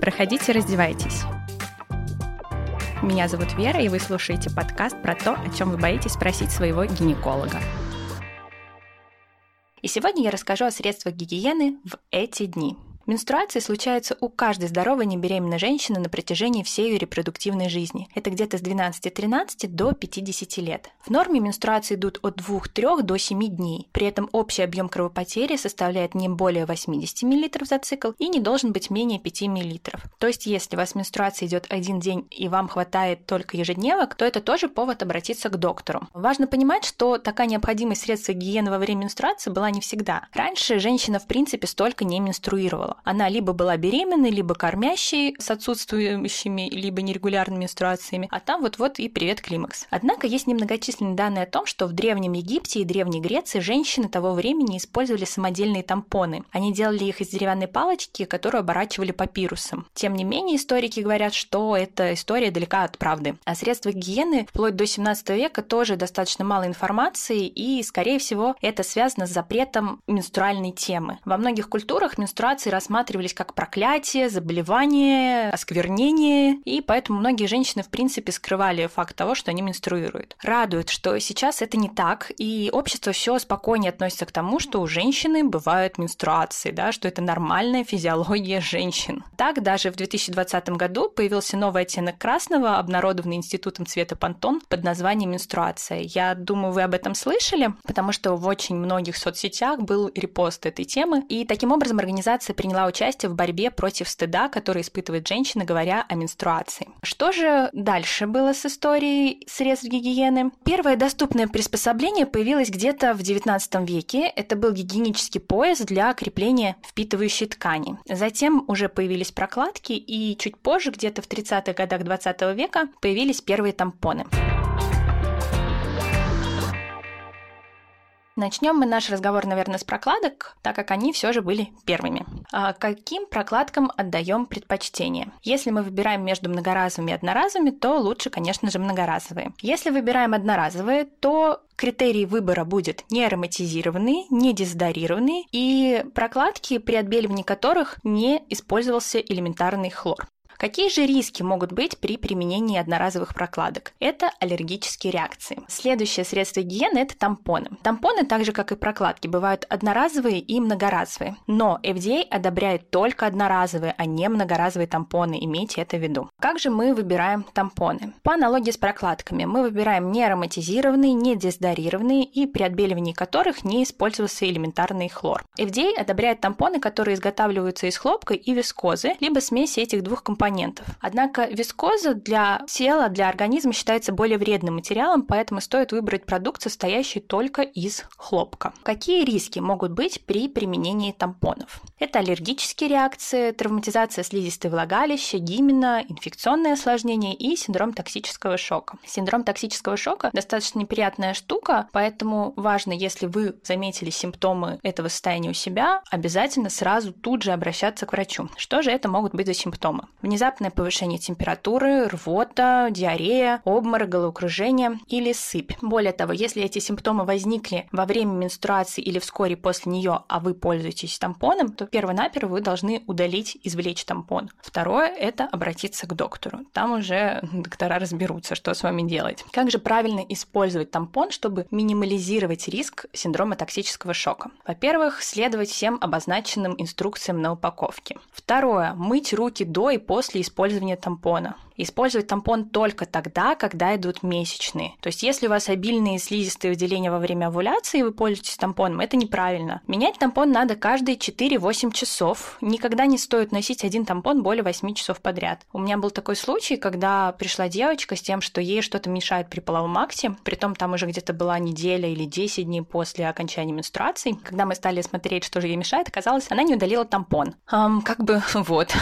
Проходите, раздевайтесь. Меня зовут Вера, и вы слушаете подкаст про то, о чем вы боитесь спросить своего гинеколога. И сегодня я расскажу о средствах гигиены в эти дни – Менструации случаются у каждой здоровой небеременной женщины на протяжении всей ее репродуктивной жизни. Это где-то с 12-13 до 50 лет. В норме менструации идут от 2-3 до 7 дней. При этом общий объем кровопотери составляет не более 80 мл за цикл и не должен быть менее 5 мл. То есть, если у вас менструация идет один день и вам хватает только ежедневок, то это тоже повод обратиться к доктору. Важно понимать, что такая необходимость средств гигиены во время менструации была не всегда. Раньше женщина в принципе столько не менструировала. Она либо была беременной, либо кормящей с отсутствующими, либо нерегулярными менструациями, а там вот-вот и привет климакс. Однако есть немногочисленные данные о том, что в Древнем Египте и Древней Греции женщины того времени использовали самодельные тампоны. Они делали их из деревянной палочки, которую оборачивали папирусом. Тем не менее, историки говорят, что эта история далека от правды. О средствах гигиены вплоть до 17 века тоже достаточно мало информации, и, скорее всего, это связано с запретом менструальной темы. Во многих культурах менструации рассматривались как проклятие, заболевание, осквернение, и поэтому многие женщины, в принципе, скрывали факт того, что они менструируют. Радует, что сейчас это не так, и общество все спокойнее относится к тому, что у женщины бывают менструации, да, что это нормальная физиология женщин. Так, даже в 2020 году появился новый оттенок красного, обнародованный Институтом цвета Пантон под названием менструация. Я думаю, вы об этом слышали, потому что в очень многих соцсетях был репост этой темы, и таким образом организация приняла приняла участие в борьбе против стыда, который испытывает женщина, говоря о менструации. Что же дальше было с историей средств гигиены? Первое доступное приспособление появилось где-то в XIX веке. Это был гигиенический пояс для крепления впитывающей ткани. Затем уже появились прокладки, и чуть позже, где-то в 30-х годах 20 века, появились первые тампоны. Начнем мы наш разговор, наверное, с прокладок, так как они все же были первыми. А каким прокладкам отдаем предпочтение? Если мы выбираем между многоразовыми и одноразовыми, то лучше, конечно же, многоразовые. Если выбираем одноразовые, то критерий выбора будет не ароматизированный, не дезодорированный и прокладки, при отбеливании которых не использовался элементарный хлор. Какие же риски могут быть при применении одноразовых прокладок? Это аллергические реакции. Следующее средство гигиены – это тампоны. Тампоны, так же как и прокладки, бывают одноразовые и многоразовые. Но FDA одобряет только одноразовые, а не многоразовые тампоны. Имейте это в виду. Как же мы выбираем тампоны? По аналогии с прокладками, мы выбираем не ароматизированные, не дезодорированные и при отбеливании которых не использовался элементарный хлор. FDA одобряет тампоны, которые изготавливаются из хлопка и вискозы, либо смеси этих двух компонентов компонентов. Однако вискоза для тела, для организма считается более вредным материалом, поэтому стоит выбрать продукт, состоящий только из хлопка. Какие риски могут быть при применении тампонов? Это аллергические реакции, травматизация слизистой влагалища, гимена, инфекционные осложнения и синдром токсического шока. Синдром токсического шока достаточно неприятная штука, поэтому важно, если вы заметили симптомы этого состояния у себя, обязательно сразу тут же обращаться к врачу. Что же это могут быть за симптомы? Внезапное повышение температуры, рвота, диарея, обморок, головокружение или сыпь. Более того, если эти симптомы возникли во время менструации или вскоре после нее, а вы пользуетесь тампоном, то перво-наперво вы должны удалить, извлечь тампон. Второе – это обратиться к доктору. Там уже доктора разберутся, что с вами делать. Как же правильно использовать тампон, чтобы минимализировать риск синдрома токсического шока? Во-первых, следовать всем обозначенным инструкциям на упаковке. Второе – мыть руки до и после после использования тампона. Использовать тампон только тогда, когда идут месячные. То есть, если у вас обильные слизистые выделения во время овуляции, и вы пользуетесь тампоном, это неправильно. Менять тампон надо каждые 4-8 часов. Никогда не стоит носить один тампон более 8 часов подряд. У меня был такой случай, когда пришла девочка с тем, что ей что-то мешает при половом акте, притом там уже где-то была неделя или 10 дней после окончания менструации. Когда мы стали смотреть, что же ей мешает, оказалось, она не удалила тампон. Эм, как бы вот.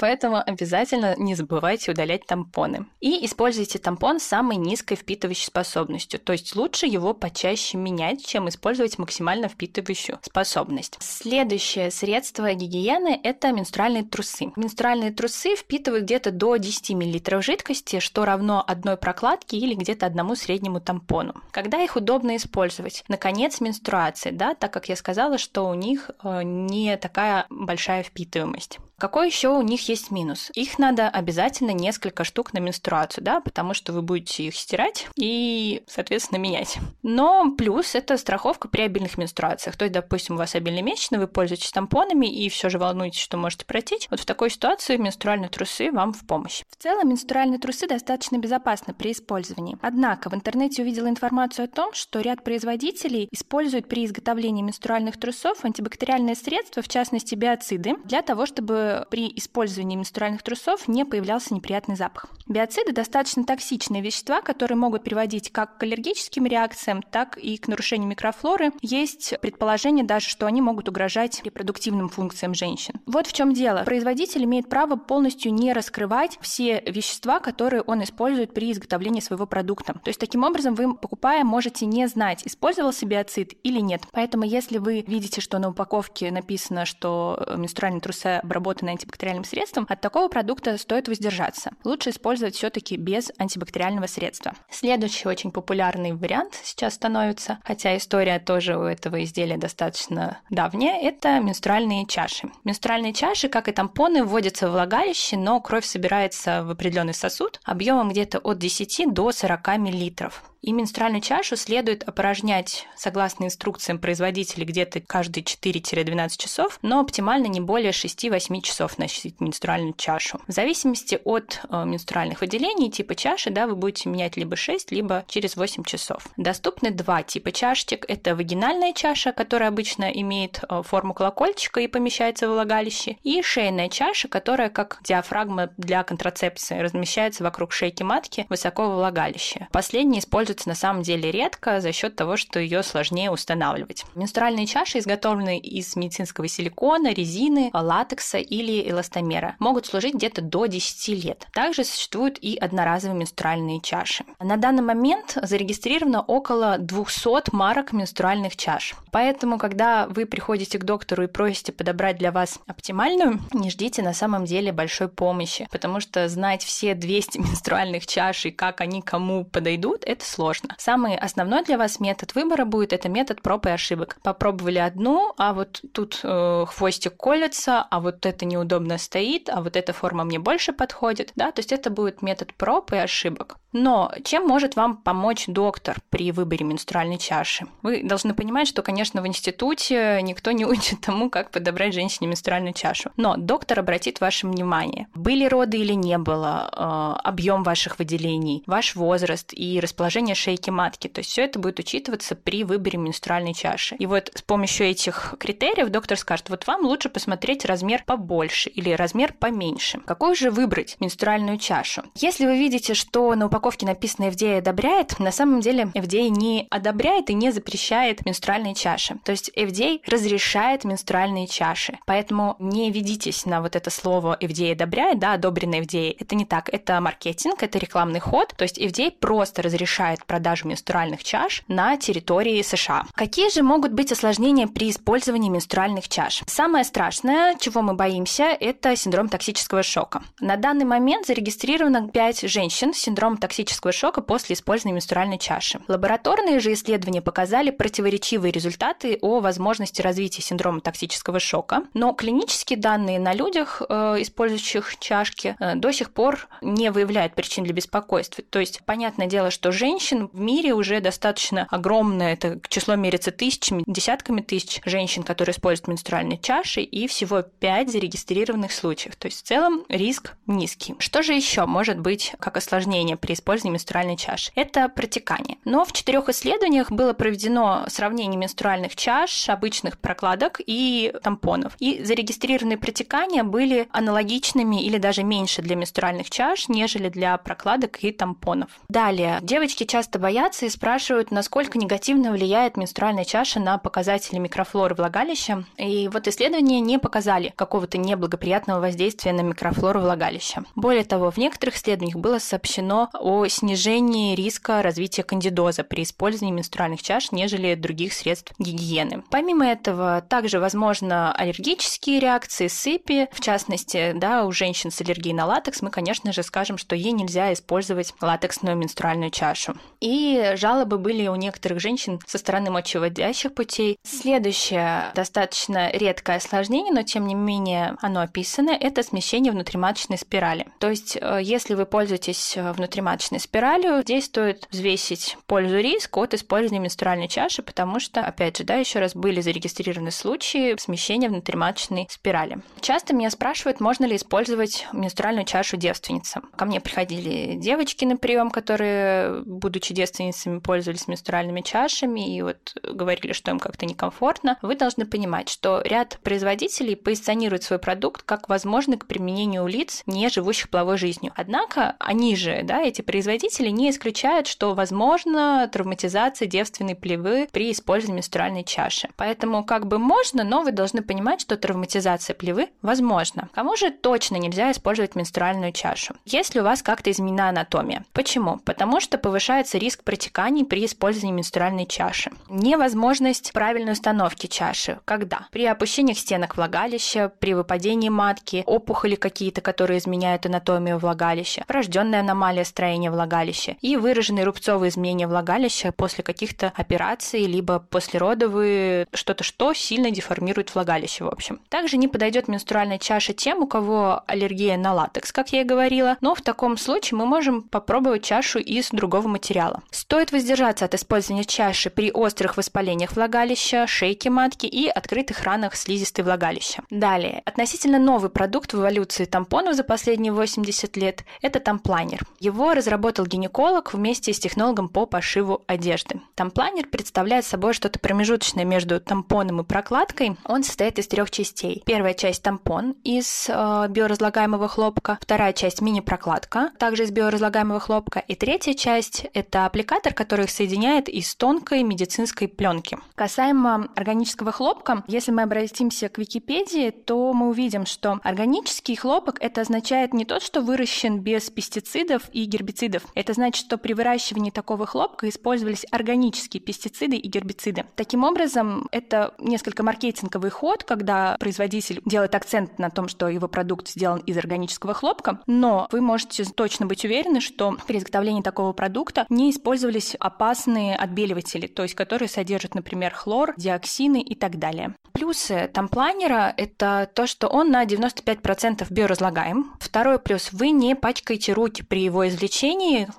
Поэтому обязательно не забывайте удалять употреблять тампоны. И используйте тампон с самой низкой впитывающей способностью, то есть лучше его почаще менять, чем использовать максимально впитывающую способность. Следующее средство гигиены – это менструальные трусы. Менструальные трусы впитывают где-то до 10 мл жидкости, что равно одной прокладке или где-то одному среднему тампону. Когда их удобно использовать? Наконец, менструации, да, так как я сказала, что у них э, не такая большая впитываемость. Какой еще у них есть минус? Их надо обязательно несколько штук на менструацию, да, потому что вы будете их стирать и, соответственно, менять. Но плюс это страховка при обильных менструациях. То есть, допустим, у вас обильные месячные, вы пользуетесь тампонами и все же волнуетесь, что можете протечь. Вот в такой ситуации менструальные трусы вам в помощь. В целом, менструальные трусы достаточно безопасны при использовании. Однако в интернете увидела информацию о том, что ряд производителей используют при изготовлении менструальных трусов антибактериальные средства, в частности биоциды, для того, чтобы при использовании менструальных трусов не появлялся неприятный запах. Биоциды достаточно токсичные вещества, которые могут приводить как к аллергическим реакциям, так и к нарушению микрофлоры. Есть предположение даже, что они могут угрожать репродуктивным функциям женщин. Вот в чем дело. Производитель имеет право полностью не раскрывать все вещества, которые он использует при изготовлении своего продукта. То есть таким образом вы, покупая, можете не знать, использовался биоцид или нет. Поэтому если вы видите, что на упаковке написано, что менструальные трусы обработаны обработанный антибактериальным средством, от такого продукта стоит воздержаться. Лучше использовать все-таки без антибактериального средства. Следующий очень популярный вариант сейчас становится, хотя история тоже у этого изделия достаточно давняя, это менструальные чаши. Менструальные чаши, как и тампоны, вводятся в влагалище, но кровь собирается в определенный сосуд объемом где-то от 10 до 40 миллилитров. И менструальную чашу следует опорожнять, согласно инструкциям производителей, где-то каждые 4-12 часов, но оптимально не более 6-8 часов носить менструальную чашу. В зависимости от э, менструальных выделений типа чаши, да, вы будете менять либо 6, либо через 8 часов. Доступны два типа чашечек. Это вагинальная чаша, которая обычно имеет э, форму колокольчика и помещается в влагалище, и шейная чаша, которая как диафрагма для контрацепции размещается вокруг шейки матки высоко во влагалище. Последняя используется на самом деле редко за счет того, что ее сложнее устанавливать. Менструальные чаши изготовлены из медицинского силикона, резины, латекса или эластомера. Могут служить где-то до 10 лет. Также существуют и одноразовые менструальные чаши. На данный момент зарегистрировано около 200 марок менструальных чаш. Поэтому, когда вы приходите к доктору и просите подобрать для вас оптимальную, не ждите на самом деле большой помощи, потому что знать все 200 менструальных чаш и как они кому подойдут, это сложно. Самый основной для вас метод выбора будет это метод проб и ошибок. Попробовали одну, а вот тут э, хвостик колется, а вот это неудобно стоит, а вот эта форма мне больше подходит, да, то есть это будет метод проб и ошибок. Но чем может вам помочь доктор при выборе менструальной чаши? Вы должны понимать, что, конечно, в институте никто не учит тому, как подобрать женщине менструальную чашу. Но доктор обратит ваше внимание, были роды или не было, э, объем ваших выделений, ваш возраст и расположение шейки матки. То есть все это будет учитываться при выборе менструальной чаши. И вот с помощью этих критериев доктор скажет, вот вам лучше посмотреть размер побольше или размер поменьше. Какую же выбрать менструальную чашу? Если вы видите, что на упаковке написано FDA одобряет, на самом деле FDA не одобряет и не запрещает менструальные чаши. То есть FDA разрешает менструальные чаши. Поэтому не ведитесь на вот это слово FDA одобряет, да, одобренный FDA. Это не так. Это маркетинг, это рекламный ход. То есть FDA просто разрешает продажу менструальных чаш на территории США. Какие же могут быть осложнения при использовании менструальных чаш? Самое страшное, чего мы боимся, это синдром токсического шока. На данный момент зарегистрировано 5 женщин с синдромом токсического шока после использования менструальной чаши. Лабораторные же исследования показали противоречивые результаты о возможности развития синдрома токсического шока, но клинические данные на людях, э, использующих чашки, э, до сих пор не выявляют причин для беспокойства. То есть, понятное дело, что женщин в мире уже достаточно огромное, это число мерится тысячами, десятками тысяч женщин, которые используют менструальные чаши, и всего 5 зарегистрированных случаев. То есть в целом риск низкий. Что же еще может быть как осложнение при использования менструальной чаши. Это протекание. Но в четырех исследованиях было проведено сравнение менструальных чаш, обычных прокладок и тампонов. И зарегистрированные протекания были аналогичными или даже меньше для менструальных чаш, нежели для прокладок и тампонов. Далее. Девочки часто боятся и спрашивают, насколько негативно влияет менструальная чаша на показатели микрофлоры влагалища. И вот исследования не показали какого-то неблагоприятного воздействия на микрофлору влагалища. Более того, в некоторых исследованиях было сообщено о снижении риска развития кандидоза при использовании менструальных чаш, нежели других средств гигиены. Помимо этого, также возможно аллергические реакции, сыпи, в частности, да, у женщин с аллергией на латекс мы, конечно же, скажем, что ей нельзя использовать латексную менструальную чашу. И жалобы были у некоторых женщин со стороны мочеводящих путей. Следующее достаточно редкое осложнение, но тем не менее оно описано, это смещение внутриматочной спирали. То есть, э, если вы пользуетесь э, внутриматочной спиралью, здесь стоит взвесить пользу-риск от использования менструальной чаши, потому что, опять же, да, еще раз были зарегистрированы случаи смещения внутриматочной спирали. Часто меня спрашивают, можно ли использовать менструальную чашу девственницам. Ко мне приходили девочки на прием, которые, будучи девственницами, пользовались менструальными чашами и вот говорили, что им как-то некомфортно. Вы должны понимать, что ряд производителей позиционирует свой продукт как возможный к применению у лиц, не живущих половой жизнью. Однако они же, да, эти производители не исключают, что возможно травматизация девственной плевы при использовании менструальной чаши. Поэтому как бы можно, но вы должны понимать, что травматизация плевы возможна. Кому же точно нельзя использовать менструальную чашу? Если у вас как-то изменена анатомия. Почему? Потому что повышается риск протеканий при использовании менструальной чаши. Невозможность правильной установки чаши. Когда? При опущениях стенок влагалища, при выпадении матки, опухоли какие-то, которые изменяют анатомию влагалища, врожденная аномалия строения влагалища и выраженные рубцовые изменения влагалища после каких-то операций, либо послеродовые, что-то, что сильно деформирует влагалище, в общем. Также не подойдет менструальная чаша тем, у кого аллергия на латекс, как я и говорила, но в таком случае мы можем попробовать чашу из другого материала. Стоит воздержаться от использования чаши при острых воспалениях влагалища, шейки матки и открытых ранах слизистой влагалища. Далее, относительно новый продукт в эволюции тампонов за последние 80 лет – это тамплайнер. Его разработал гинеколог вместе с технологом по пошиву одежды. Тамплайнер представляет собой что-то промежуточное между тампоном и прокладкой. Он состоит из трех частей. Первая часть – тампон из э, биоразлагаемого хлопка, вторая часть – мини-прокладка, также из биоразлагаемого хлопка, и третья часть – это аппликатор, который их соединяет из тонкой медицинской пленки. Касаемо органического хлопка, если мы обратимся к Википедии, то мы увидим, что органический хлопок это означает не то, что выращен без пестицидов и гербицидов. Это значит, что при выращивании такого хлопка использовались органические пестициды и гербициды. Таким образом, это несколько маркетинговый ход, когда производитель делает акцент на том, что его продукт сделан из органического хлопка, но вы можете точно быть уверены, что при изготовлении такого продукта не использовались опасные отбеливатели, то есть которые содержат, например, хлор, диоксины и так далее. Плюсы тамплайнера – это то, что он на 95% биоразлагаем. Второй плюс – вы не пачкаете руки при его извлечении,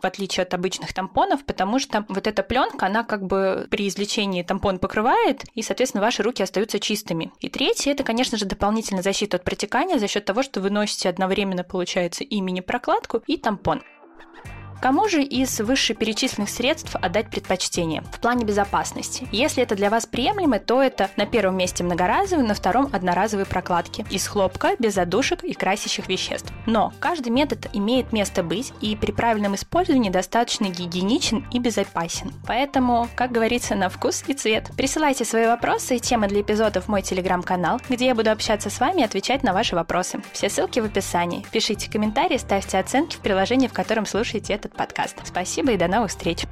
в отличие от обычных тампонов, потому что вот эта пленка, она как бы при извлечении тампон покрывает, и, соответственно, ваши руки остаются чистыми. И третье – это, конечно же, дополнительная защита от протекания за счет того, что вы носите одновременно, получается, и мини-прокладку, и тампон. Кому же из вышеперечисленных средств отдать предпочтение в плане безопасности? Если это для вас приемлемо, то это на первом месте многоразовые, на втором одноразовые прокладки из хлопка, без задушек и красящих веществ. Но каждый метод имеет место быть и при правильном использовании достаточно гигиеничен и безопасен. Поэтому, как говорится, на вкус и цвет. Присылайте свои вопросы и темы для эпизодов в мой телеграм-канал, где я буду общаться с вами и отвечать на ваши вопросы. Все ссылки в описании. Пишите комментарии, ставьте оценки в приложении, в котором слушаете этот подкаст. Спасибо и до новых встреч!